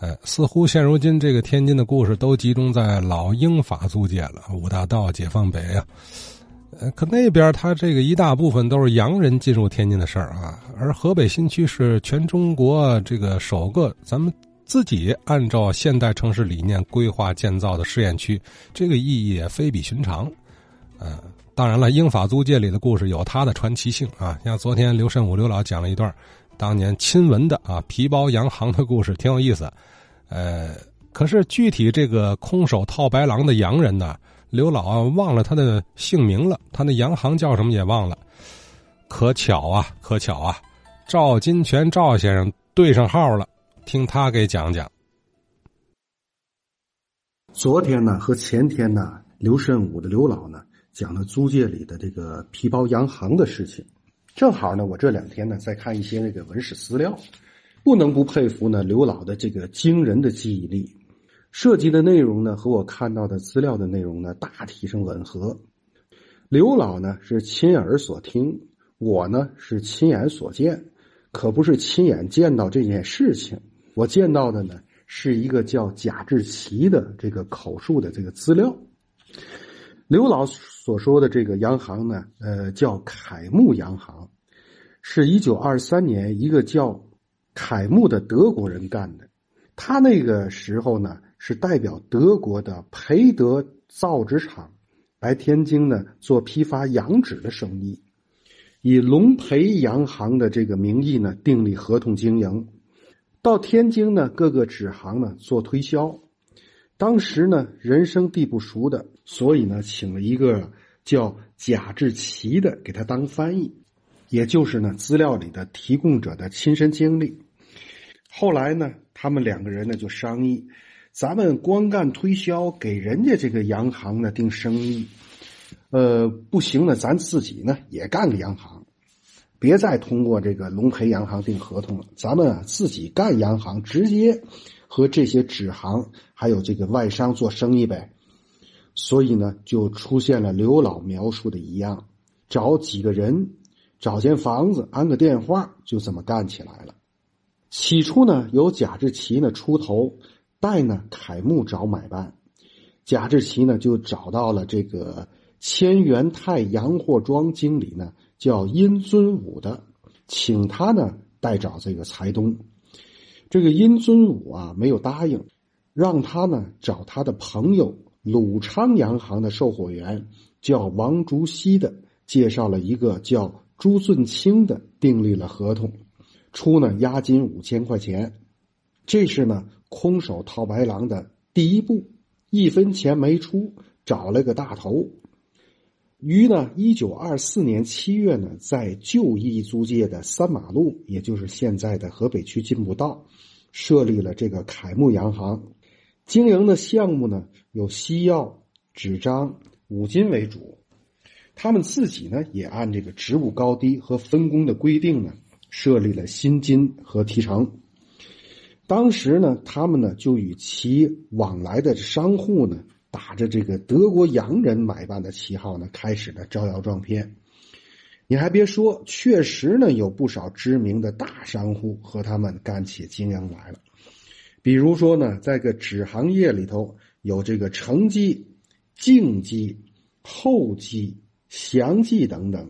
呃，似乎现如今这个天津的故事都集中在老英法租界了，五大道、解放北啊。呃，可那边他这个一大部分都是洋人进入天津的事儿啊，而河北新区是全中国这个首个咱们自己按照现代城市理念规划建造的试验区，这个意义也非比寻常。呃，当然了，英法租界里的故事有它的传奇性啊，像昨天刘慎武刘老讲了一段当年亲闻的啊皮包洋行的故事，挺有意思。呃，可是具体这个空手套白狼的洋人呢？刘老忘了他的姓名了，他那洋行叫什么也忘了。可巧啊，可巧啊，赵金泉赵先生对上号了，听他给讲讲。昨天呢和前天呢，刘慎武的刘老呢讲了租界里的这个皮包洋行的事情。正好呢，我这两天呢在看一些那个文史资料，不能不佩服呢刘老的这个惊人的记忆力。涉及的内容呢，和我看到的资料的内容呢，大体上吻合。刘老呢是亲耳所听，我呢是亲眼所见，可不是亲眼见到这件事情。我见到的呢是一个叫贾志奇的这个口述的这个资料。刘老所说的这个洋行呢，呃，叫凯木洋行，是一九二三年一个叫凯木的德国人干的。他那个时候呢。是代表德国的培德造纸厂来天津呢做批发洋纸的生意，以龙培洋行的这个名义呢订立合同经营，到天津呢各个纸行呢做推销。当时呢人生地不熟的，所以呢请了一个叫贾志奇的给他当翻译，也就是呢资料里的提供者的亲身经历。后来呢他们两个人呢就商议。咱们光干推销，给人家这个洋行呢定生意，呃，不行呢，咱自己呢也干个洋行，别再通过这个龙培洋行订合同了，咱们啊自己干洋行，直接和这些纸行还有这个外商做生意呗。所以呢，就出现了刘老描述的一样，找几个人，找间房子，安个电话，就这么干起来了。起初呢，由贾志奇呢出头。代呢，凯木找买办，贾志奇呢就找到了这个千元泰洋货庄经理呢，叫殷尊武的，请他呢代找这个财东。这个殷尊武啊没有答应，让他呢找他的朋友鲁昌洋行的售货员叫王竹溪的，介绍了一个叫朱俊清的，订立了合同，出呢押金五千块钱。这是呢。空手套白狼的第一步，一分钱没出，找了个大头。于呢，一九二四年七月呢，在旧义租界的三马路，也就是现在的河北区进步道，设立了这个凯木洋行。经营的项目呢，有西药、纸张、五金为主。他们自己呢，也按这个职务高低和分工的规定呢，设立了薪金和提成。当时呢，他们呢就与其往来的商户呢，打着这个德国洋人买办的旗号呢，开始了招摇撞骗。你还别说，确实呢有不少知名的大商户和他们干起经营来了。比如说呢，在个纸行业里头，有这个成记、净记、厚记、祥记等等；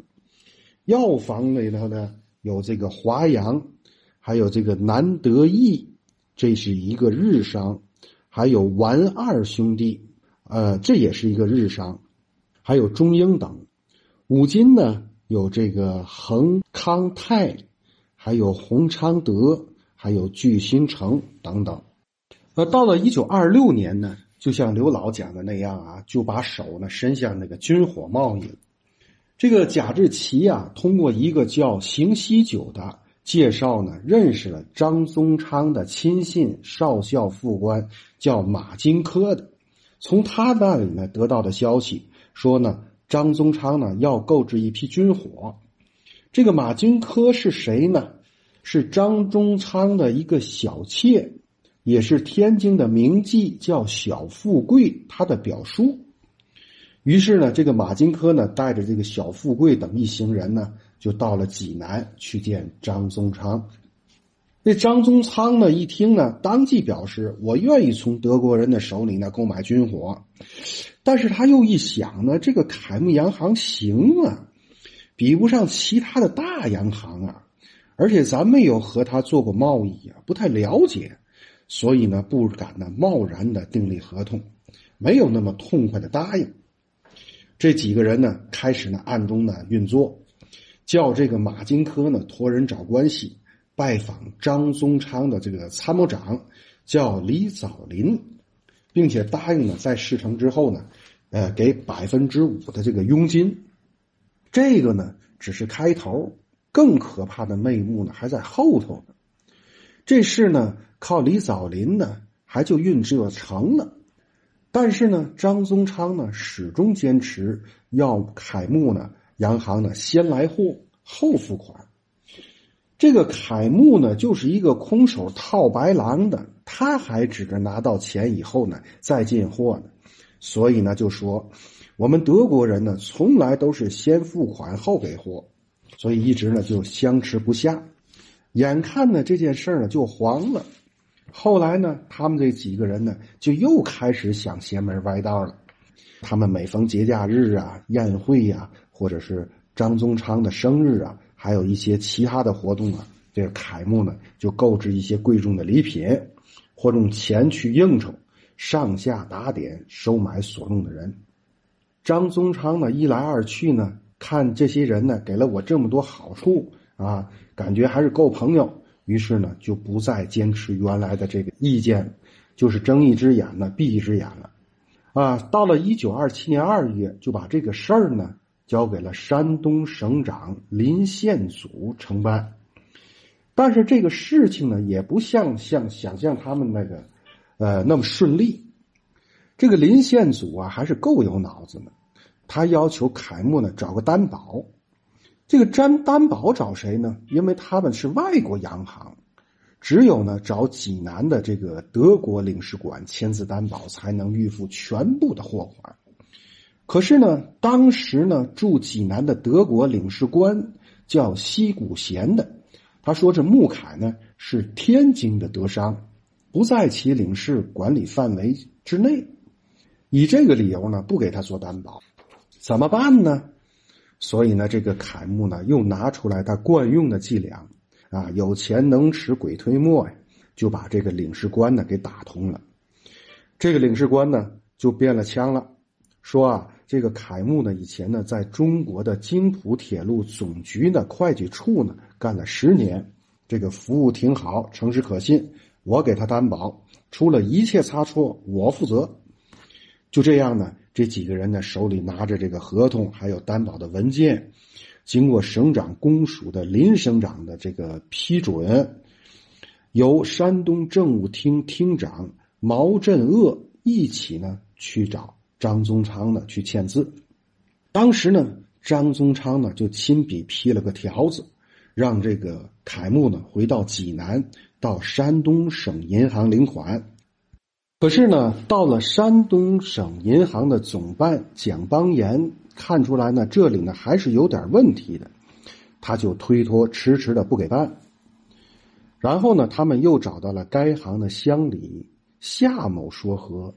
药房里头呢，有这个华阳，还有这个南德意。这是一个日商，还有完二兄弟，呃，这也是一个日商，还有中英等。五金呢，有这个恒康泰，还有宏昌德，还有聚新城等等。呃，到了一九二六年呢，就像刘老讲的那样啊，就把手呢伸向那个军火贸易。这个贾志奇啊，通过一个叫邢锡九的。介绍呢，认识了张宗昌的亲信少校副官，叫马金科的。从他那里呢得到的消息说呢，张宗昌呢要购置一批军火。这个马金科是谁呢？是张宗昌的一个小妾，也是天津的名妓，叫小富贵，他的表叔。于是呢，这个马金科呢带着这个小富贵等一行人呢。就到了济南去见张宗昌。这张宗昌呢一听呢，当即表示我愿意从德国人的手里呢购买军火，但是他又一想呢，这个凯木洋行行啊，比不上其他的大洋行啊，而且咱没有和他做过贸易啊，不太了解，所以呢不敢呢贸然的订立合同，没有那么痛快的答应。这几个人呢开始呢暗中呢运作，叫这个马金科呢托人找关系。拜访张宗昌的这个参谋长叫李藻林，并且答应呢，在事成之后呢，呃，给百分之五的这个佣金。这个呢，只是开头，更可怕的内幕呢，还在后头呢。这事呢，靠李藻林呢，还就运作成了。但是呢，张宗昌呢，始终坚持要凯木呢，洋行呢，先来货后付款。这个凯木呢，就是一个空手套白狼的，他还指着拿到钱以后呢再进货呢，所以呢就说，我们德国人呢从来都是先付款后给货，所以一直呢就相持不下，眼看呢这件事呢就黄了，后来呢他们这几个人呢就又开始想邪门歪道了，他们每逢节假日啊、宴会呀，或者是张宗昌的生日啊。还有一些其他的活动啊，这个凯木呢就购置一些贵重的礼品，或用钱去应酬，上下打点收买所用的人。张宗昌呢一来二去呢，看这些人呢给了我这么多好处啊，感觉还是够朋友，于是呢就不再坚持原来的这个意见，就是睁一只眼呢闭一只眼了。啊，到了一九二七年二月，就把这个事儿呢。交给了山东省长林献祖承办，但是这个事情呢，也不像像想象他们那个，呃，那么顺利。这个林献祖啊，还是够有脑子的。他要求凯木呢找个担保，这个担担保找谁呢？因为他们是外国洋行，只有呢找济南的这个德国领事馆签字担保，才能预付全部的货款。可是呢，当时呢，驻济南的德国领事官叫西谷贤的，他说这穆凯呢是天津的德商，不在其领事管理范围之内，以这个理由呢，不给他做担保，怎么办呢？所以呢，这个凯木呢又拿出来他惯用的伎俩，啊，有钱能使鬼推磨呀，就把这个领事官呢给打通了，这个领事官呢就变了腔了，说啊。这个凯木呢，以前呢，在中国的津浦铁路总局呢会计处呢干了十年，这个服务挺好，诚实可信。我给他担保，出了一切差错，我负责。就这样呢，这几个人呢手里拿着这个合同，还有担保的文件，经过省长公署的林省长的这个批准，由山东政务厅厅长毛振鄂一起呢去找。张宗昌呢去签字，当时呢，张宗昌呢就亲笔批了个条子，让这个凯木呢回到济南，到山东省银行领款。可是呢，到了山东省银行的总办蒋邦彦看出来呢，这里呢还是有点问题的，他就推脱迟迟的不给办。然后呢，他们又找到了该行的乡里夏某说和。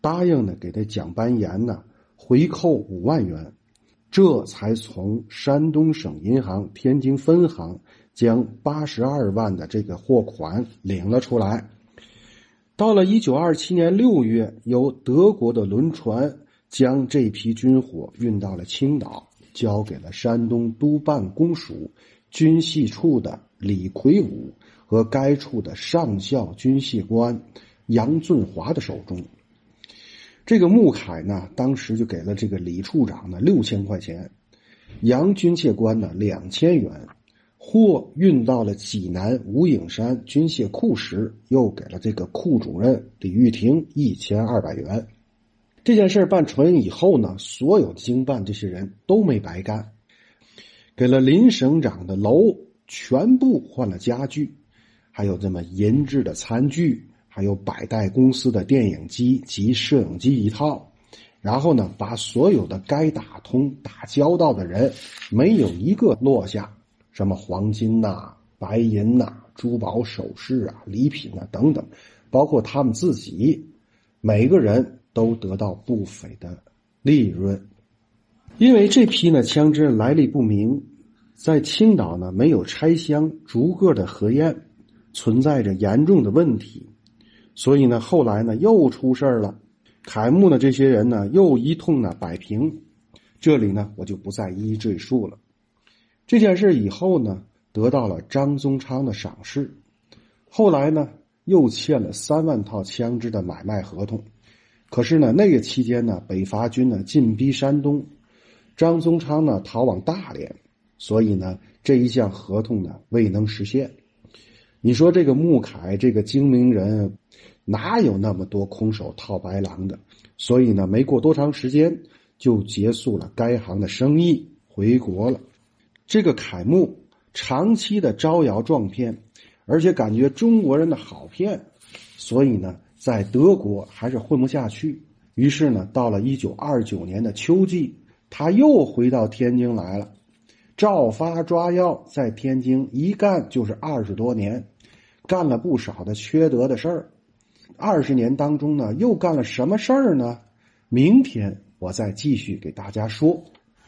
答应呢，给他蒋班言呢回扣五万元，这才从山东省银行天津分行将八十二万的这个货款领了出来。到了一九二七年六月，由德国的轮船将这批军火运到了青岛，交给了山东督办公署军系处的李魁武和该处的上校军系官杨俊华的手中。这个穆凯呢，当时就给了这个李处长呢六千块钱，杨军械官呢两千元，货运到了济南无影山军械库时，又给了这个库主任李玉婷一千二百元。这件事办成以后呢，所有经办这些人都没白干，给了林省长的楼全部换了家具，还有这么银制的餐具。还有百代公司的电影机及摄影机一套，然后呢，把所有的该打通打交道的人，没有一个落下，什么黄金呐、白银呐、珠宝首饰啊、礼品啊等等，包括他们自己，每个人都得到不菲的利润。因为这批呢枪支来历不明，在青岛呢没有拆箱逐个的核验，存在着严重的问题，所以呢后来呢又出事了。凯木的这些人呢又一通呢摆平，这里呢我就不再一一赘述了。这件事以后呢得到了张宗昌的赏识，后来呢又签了三万套枪支的买卖合同，可是呢那个期间呢北伐军呢进逼山东。张宗昌呢逃往大连，所以呢这一项合同呢未能实现。你说这个穆凯这个精明人，哪有那么多空手套白狼的？所以呢没过多长时间就结束了该行的生意，回国了。这个凯木长期的招摇撞骗，而且感觉中国人的好骗，所以呢在德国还是混不下去。于是呢到了一九二九年的秋季。他又回到天津来了，照发抓药，在天津一干就是二十多年，干了不少的缺德的事儿。二十年当中呢，又干了什么事儿呢？明天我再继续给大家说。